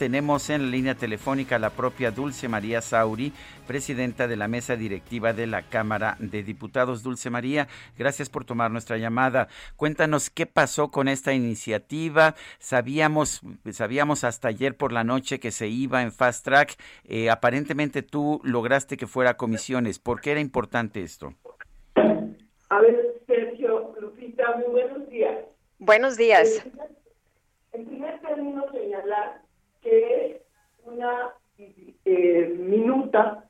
Tenemos en la línea telefónica a la propia Dulce María Sauri, presidenta de la mesa directiva de la Cámara de Diputados. Dulce María, gracias por tomar nuestra llamada. Cuéntanos qué pasó con esta iniciativa. Sabíamos, sabíamos hasta ayer por la noche que se iba en fast track. Eh, aparentemente tú lograste que fuera a comisiones. ¿Por qué era importante esto? A ver, Sergio, Lupita, muy buenos días. Buenos días. En primer término, señalar que es una eh, minuta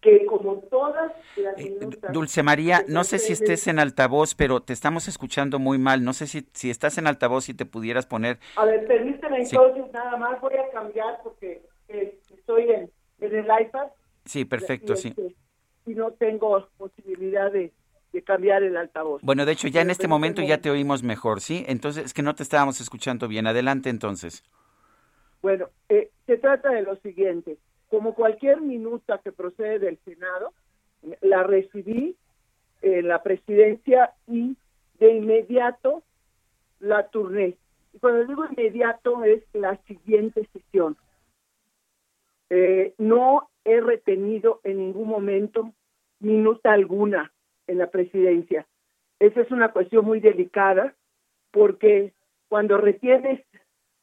que como todas las Eh, minutas... Dulce María, no sé si estés en altavoz, pero te estamos escuchando muy mal. No sé si, si estás en altavoz y te pudieras poner. A ver, permíteme Sí. entonces nada más, voy a cambiar porque eh, estoy en, en el iPad. Sí, perfecto, y, sí. este, Y no tengo posibilidad de, de cambiar el altavoz. Bueno, de hecho, ya en este momento ya te oímos mejor, ¿sí? Entonces, es que no te estábamos escuchando bien. Adelante, entonces. Bueno, eh, se trata de lo siguiente. Como cualquier minuta que procede del Senado, la recibí en la presidencia y de inmediato la turné. Y cuando digo inmediato es la siguiente sesión. Eh, no he retenido en ningún momento minuta alguna en la presidencia. Esa es una cuestión muy delicada porque cuando retienes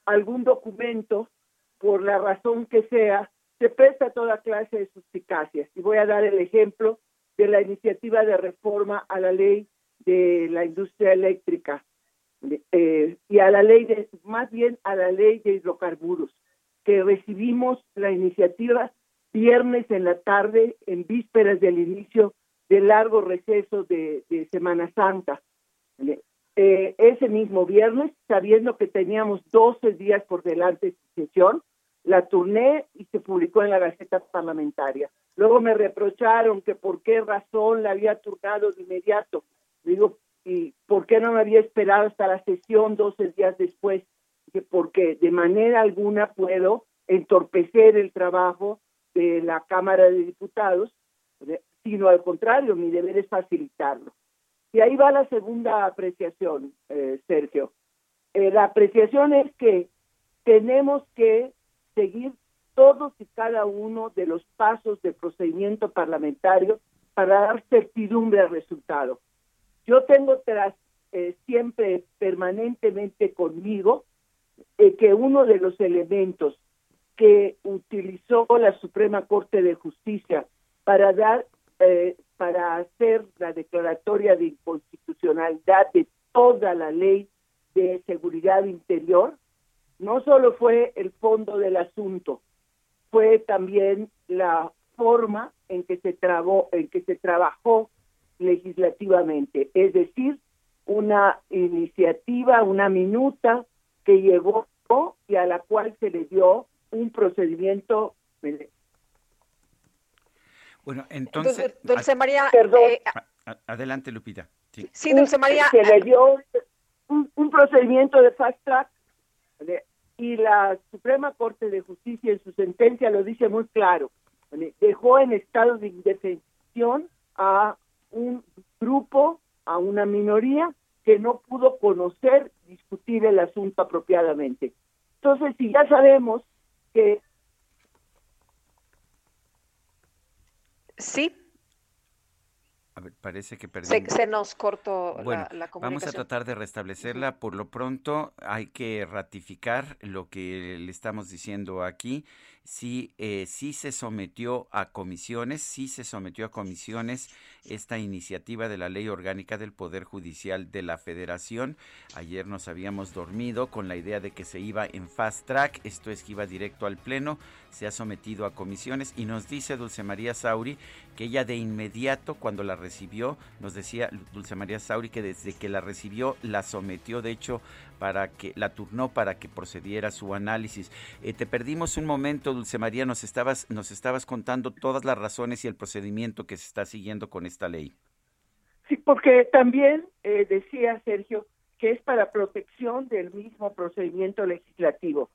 algún documento, por la razón que sea, se presta toda clase de suspicacias. Y voy a dar el ejemplo de la iniciativa de reforma a la ley de la industria eléctrica eh, y a la ley de, más bien a la ley de hidrocarburos, que recibimos la iniciativa viernes en la tarde, en vísperas del inicio del largo receso de, de Semana Santa. Eh, ese mismo viernes, sabiendo que teníamos 12 días por delante de su sesión, la turné y se publicó en la Gaceta Parlamentaria. Luego me reprocharon que por qué razón la había turnado de inmediato. Digo, ¿y por qué no me había esperado hasta la sesión 12 días después? Dije, porque de manera alguna puedo entorpecer el trabajo de la Cámara de Diputados, sino al contrario, mi deber es facilitarlo. Y ahí va la segunda apreciación, eh, Sergio. Eh, la apreciación es que tenemos que seguir todos y cada uno de los pasos del procedimiento parlamentario para dar certidumbre al resultado. Yo tengo tras eh, siempre permanentemente conmigo eh, que uno de los elementos que utilizó la Suprema Corte de Justicia para dar eh, para hacer la declaratoria de inconstitucionalidad de toda la ley de seguridad interior no solo fue el fondo del asunto, fue también la forma en que se trabó, en que se trabajó legislativamente, es decir, una iniciativa, una minuta que llegó y a la cual se le dio un procedimiento Bueno, entonces... Dulce María, Perdón. eh, adelante, Lupita. Sí. sí, Dulce María, se le dio un, un procedimiento de fast track ¿vale? y la Suprema Corte de Justicia en su sentencia lo dice muy claro, ¿vale? dejó en estado de indefensión a un grupo, a una minoría que no pudo conocer, discutir el asunto apropiadamente. Entonces, si ya sabemos que sí, A ver, parece que perdimos. se nos cortó Bueno, la, la vamos a comunicación. tratar de restablecerla. Por lo pronto, hay que ratificar lo que le estamos diciendo aquí. Sí, eh, sí se sometió a comisiones, sí se sometió a comisiones esta iniciativa de la Ley Orgánica del Poder Judicial de la Federación. Ayer nos habíamos dormido con la idea de que se iba en fast track, esto es que iba directo al Pleno, se ha sometido a comisiones y nos dice Dulce María Sauri que ella de inmediato, cuando la recibió, nos decía Dulce María Sauri que desde que la recibió la sometió, de hecho, para que la turnó para que procediera su análisis. Eh, te perdimos un momento, Dulce María, nos estabas, nos estabas contando todas las razones y el procedimiento que se está siguiendo con esta ley. Sí, porque también eh, decía Sergio que es para protección del mismo procedimiento legislativo.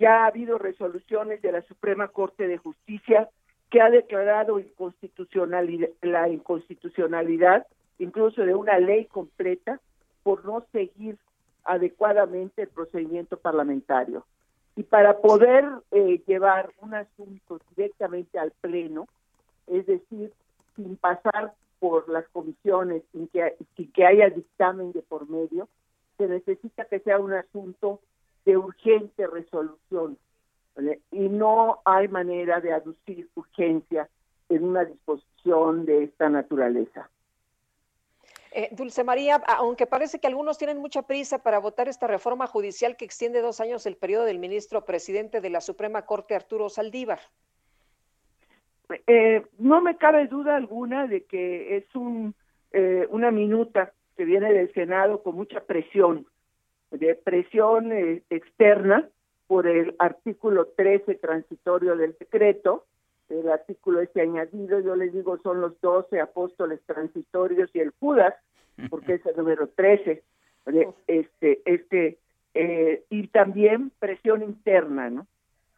Ya ha habido resoluciones de la Suprema Corte de Justicia que ha declarado inconstitucionalidad, la inconstitucionalidad incluso de una ley completa por no seguir adecuadamente el procedimiento parlamentario. Y para poder eh, llevar un asunto directamente al Pleno, es decir, sin pasar por las comisiones, sin que, sin que haya dictamen de por medio, se necesita que sea un asunto de urgente resolución. Y no hay manera de aducir urgencia en una disposición de esta naturaleza. Eh, Dulce María, aunque parece que algunos tienen mucha prisa para votar esta reforma judicial que extiende dos años el periodo del ministro presidente de la Suprema Corte, Arturo Saldívar. Eh, no me cabe duda alguna de que es un, eh, una minuta que viene del Senado con mucha presión, de presión eh, externa por el artículo 13 transitorio del decreto, el artículo este añadido, yo les digo, son los 12 apóstoles transitorios y el Judas, porque es el número 13, este, este, y también presión interna, ¿no?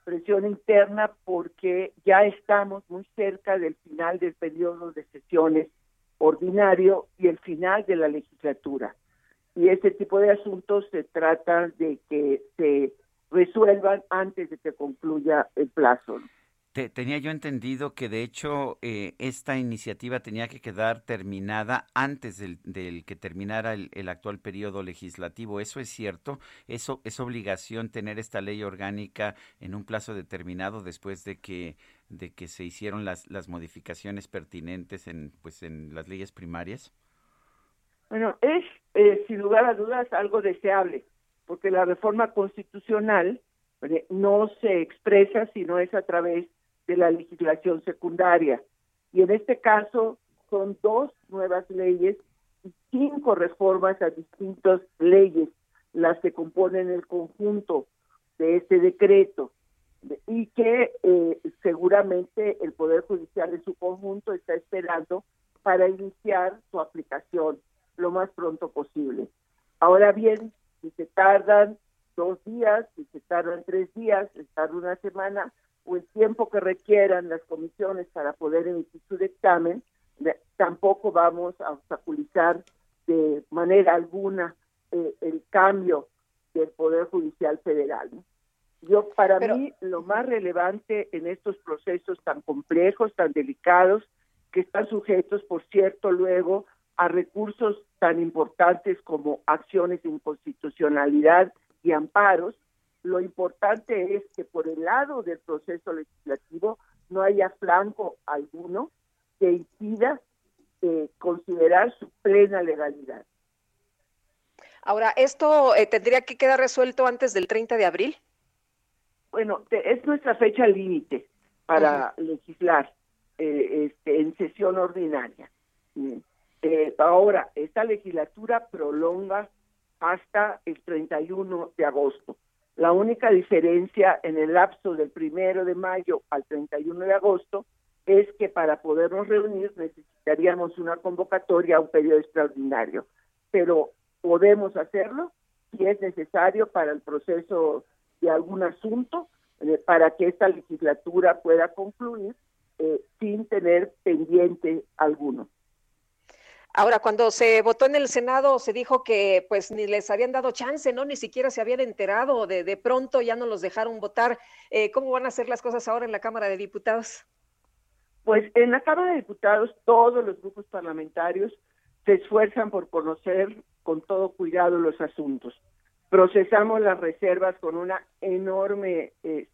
presión interna porque ya estamos muy cerca del final del periodo de sesiones ordinario y el final de la legislatura. Y este tipo de asuntos se trata de que se resuelvan antes de que concluya el plazo tenía yo entendido que de hecho eh, esta iniciativa tenía que quedar terminada antes del, que terminara el, actual periodo legislativo. ¿Eso es cierto? ¿Eso es obligación tener esta ley orgánica en un plazo determinado después de que de que se hicieron las, las modificaciones pertinentes en pues en las leyes primarias? Bueno, es eh, sin lugar a dudas algo deseable, porque la reforma constitucional no se expresa si no es a través de la legislación secundaria. Y en este caso son dos nuevas leyes y cinco reformas a distintas leyes las que componen el conjunto de este decreto y que eh, seguramente el Poder Judicial en su conjunto está esperando para iniciar su aplicación lo más pronto posible. Ahora bien, si se tardan dos días, si se tardan tres días, si se tarda una semana, o el tiempo que requieran las comisiones para poder emitir su dictamen, tampoco vamos a obstaculizar de manera alguna eh, el cambio del Poder Judicial Federal. Yo, para mí, lo más relevante en estos procesos tan complejos, tan delicados, que están sujetos, por cierto, luego a recursos tan importantes como acciones de inconstitucionalidad y amparos, lo importante es que por el lado del proceso legislativo no haya flanco alguno que impida eh, considerar su plena legalidad. Ahora, ¿esto eh, tendría que quedar resuelto antes del 30 de abril? Bueno, es nuestra fecha límite para legislar eh, este, en sesión ordinaria. Ahora, esta legislatura prolonga hasta el 31 de agosto. La única diferencia en el lapso del primero de mayo al 31 de agosto es que para podernos reunir necesitaríamos una convocatoria a un periodo extraordinario, pero podemos hacerlo si es necesario para el proceso de algún asunto, eh, para que esta legislatura pueda concluir eh, sin tener pendiente alguno. Ahora, cuando se votó en el Senado, se dijo que pues ni les habían dado chance, ¿no? Ni siquiera se habían enterado, de, de pronto ya no los dejaron votar. Eh, ¿Cómo van a hacer las cosas ahora en la Cámara de Diputados? Pues en la Cámara de Diputados todos los grupos parlamentarios se esfuerzan por conocer con todo cuidado los asuntos. Procesamos las reservas con una enorme, eh,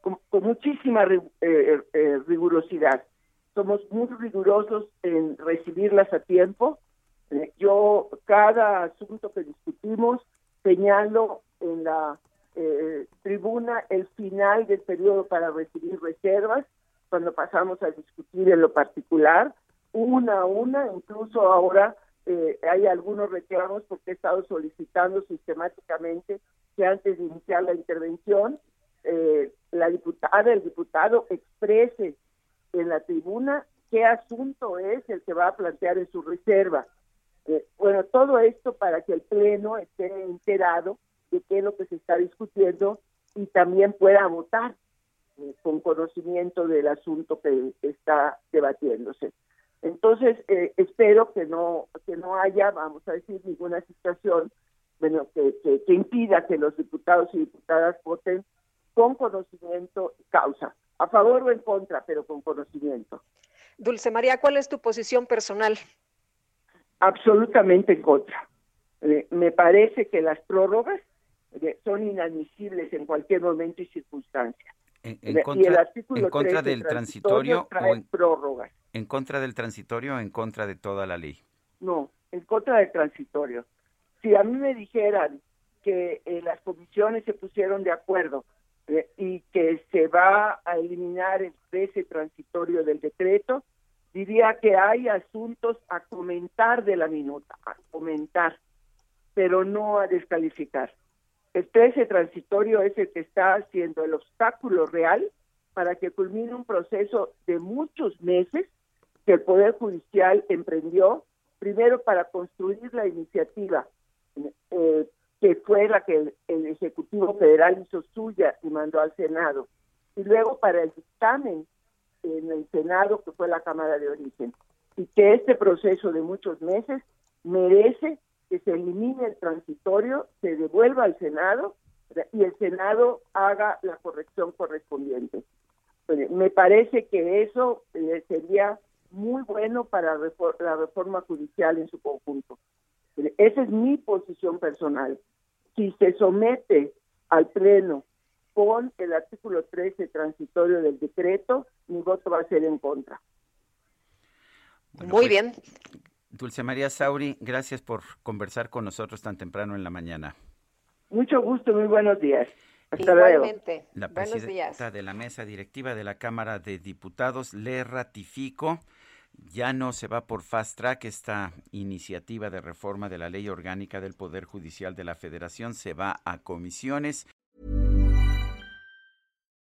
con, muchísima eh, rigurosidad somos muy rigurosos en recibirlas a tiempo. Eh, yo cada asunto que discutimos señalo en la eh, tribuna el final del periodo para recibir reservas, cuando pasamos a discutir en lo particular, una a una, incluso ahora eh, hay algunos reclamos porque he estado solicitando sistemáticamente que antes de iniciar la intervención, eh, la diputada, el diputado exprese en la tribuna qué asunto es el que va a plantear en su reserva. Eh, bueno, todo esto para que el Pleno esté enterado de qué es lo que se está discutiendo y también pueda votar con conocimiento del asunto que está debatiéndose. Entonces, eh, espero que no que no haya, vamos a decir, ninguna situación bueno, que, que, impida que los diputados y diputadas voten con conocimiento y causa, a favor o en contra, pero con conocimiento. Dulce María, ¿cuál es tu posición personal? Absolutamente en contra. Eh, me parece que las prórrogas eh, son inadmisibles en cualquier momento y circunstancia. En, contra, en contra del transitorio, o en, prórrogas. ¿En contra del transitorio o en contra de toda la ley? No, en contra del transitorio. Si a mí me dijeran que eh, las comisiones se pusieron de acuerdo eh, y va a eliminar el ese transitorio del decreto, diría que hay asuntos a comentar de la minuta, a comentar, pero no a descalificar. El 13 transitorio es el que está haciendo el obstáculo real para que culmine un proceso de muchos meses que el Poder Judicial emprendió, primero para construir la iniciativa, eh, que fue la que el, Ejecutivo Federal hizo suya y mandó al Senado, y luego para el dictamen en el Senado, que fue la Cámara de Origen, y que este proceso de muchos meses merece que se elimine el transitorio, se devuelva al Senado y el Senado haga la corrección correspondiente. Me parece que eso eh, sería muy bueno para la reforma judicial en su conjunto. Esa es mi posición personal. Si se somete al Pleno con el artículo 13 transitorio del decreto, mi voto va a ser en contra. muy pues, bien. Dulce María Sauri, gracias por conversar con nosotros tan temprano en la mañana. Mucho gusto, muy buenos días. Hasta Igualmente. La presidenta de la mesa directiva de la Cámara de Diputados le ratifico. Ya no se va por fast track esta iniciativa de reforma de la ley orgánica del Poder Judicial de la Federación, se va a comisiones.